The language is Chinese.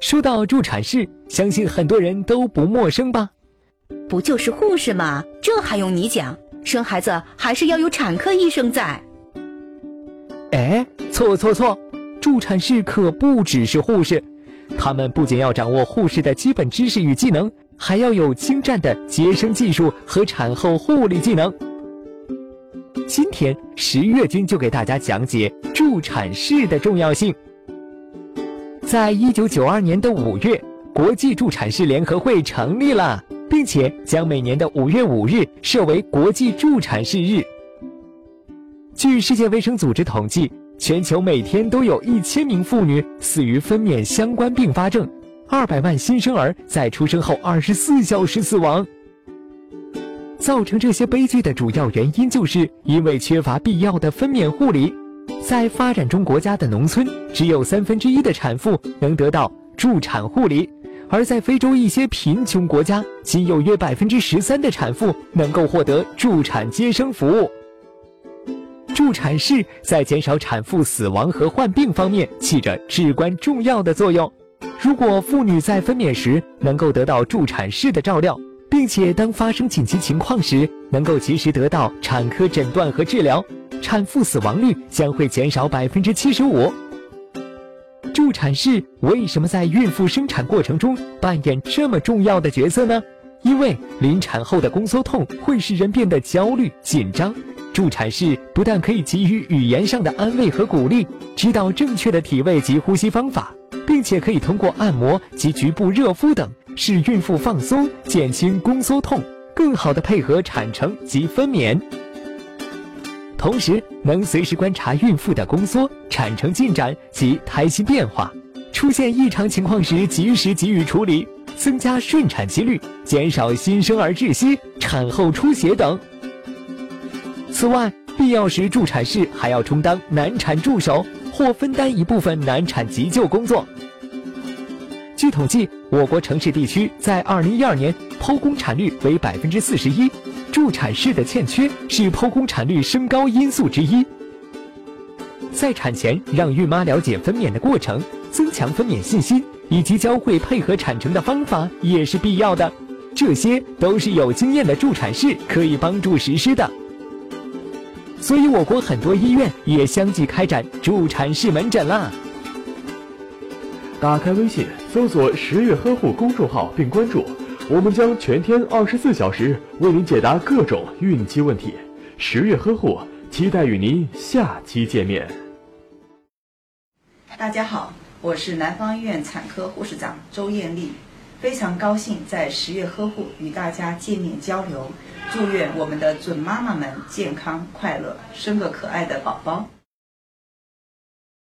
说到助产士，相信很多人都不陌生吧？不就是护士吗？这还用你讲？生孩子还是要有产科医生在。哎，错错错！助产士可不只是护士，他们不仅要掌握护士的基本知识与技能，还要有精湛的接生技术和产后护理技能。今天十月君就给大家讲解助产士的重要性。在一九九二年的五月，国际助产士联合会成立了，并且将每年的五月五日设为国际助产士日。据世界卫生组织统计，全球每天都有一千名妇女死于分娩相关并发症，二百万新生儿在出生后二十四小时死亡。造成这些悲剧的主要原因，就是因为缺乏必要的分娩护理。在发展中国家的农村，只有三分之一的产妇能得到助产护理；而在非洲一些贫穷国家，仅有约百分之十三的产妇能够获得助产接生服务。助产士在减少产妇死亡和患病方面起着至关重要的作用。如果妇女在分娩时能够得到助产士的照料，并且当发生紧急情况时能够及时得到产科诊断和治疗。产妇死亡率将会减少百分之七十五。助产士为什么在孕妇生产过程中扮演这么重要的角色呢？因为临产后的宫缩痛会使人变得焦虑紧张，助产士不但可以给予语言上的安慰和鼓励，指导正确的体位及呼吸方法，并且可以通过按摩及局部热敷等，使孕妇放松，减轻宫缩痛，更好的配合产程及分娩。同时，能随时观察孕妇的宫缩、产程进展及胎心变化，出现异常情况时及时给予处理，增加顺产几率，减少新生儿窒息、产后出血等。此外，必要时助产士还要充当难产助手或分担一部分难产急救工作。据统计，我国城市地区在2012年剖宫产率为百分之四十一。助产士的欠缺是剖宫产率升高因素之一。在产前让孕妈了解分娩的过程，增强分娩信心，以及教会配合产程的方法也是必要的。这些都是有经验的助产士可以帮助实施的。所以，我国很多医院也相继开展助产士门诊啦。打开微信，搜索“十月呵护”公众号并关注。我们将全天二十四小时为您解答各种孕期问题。十月呵护，期待与您下期见面。大家好，我是南方医院产科护士长周艳丽，非常高兴在十月呵护与大家见面交流。祝愿我们的准妈妈们健康快乐，生个可爱的宝宝。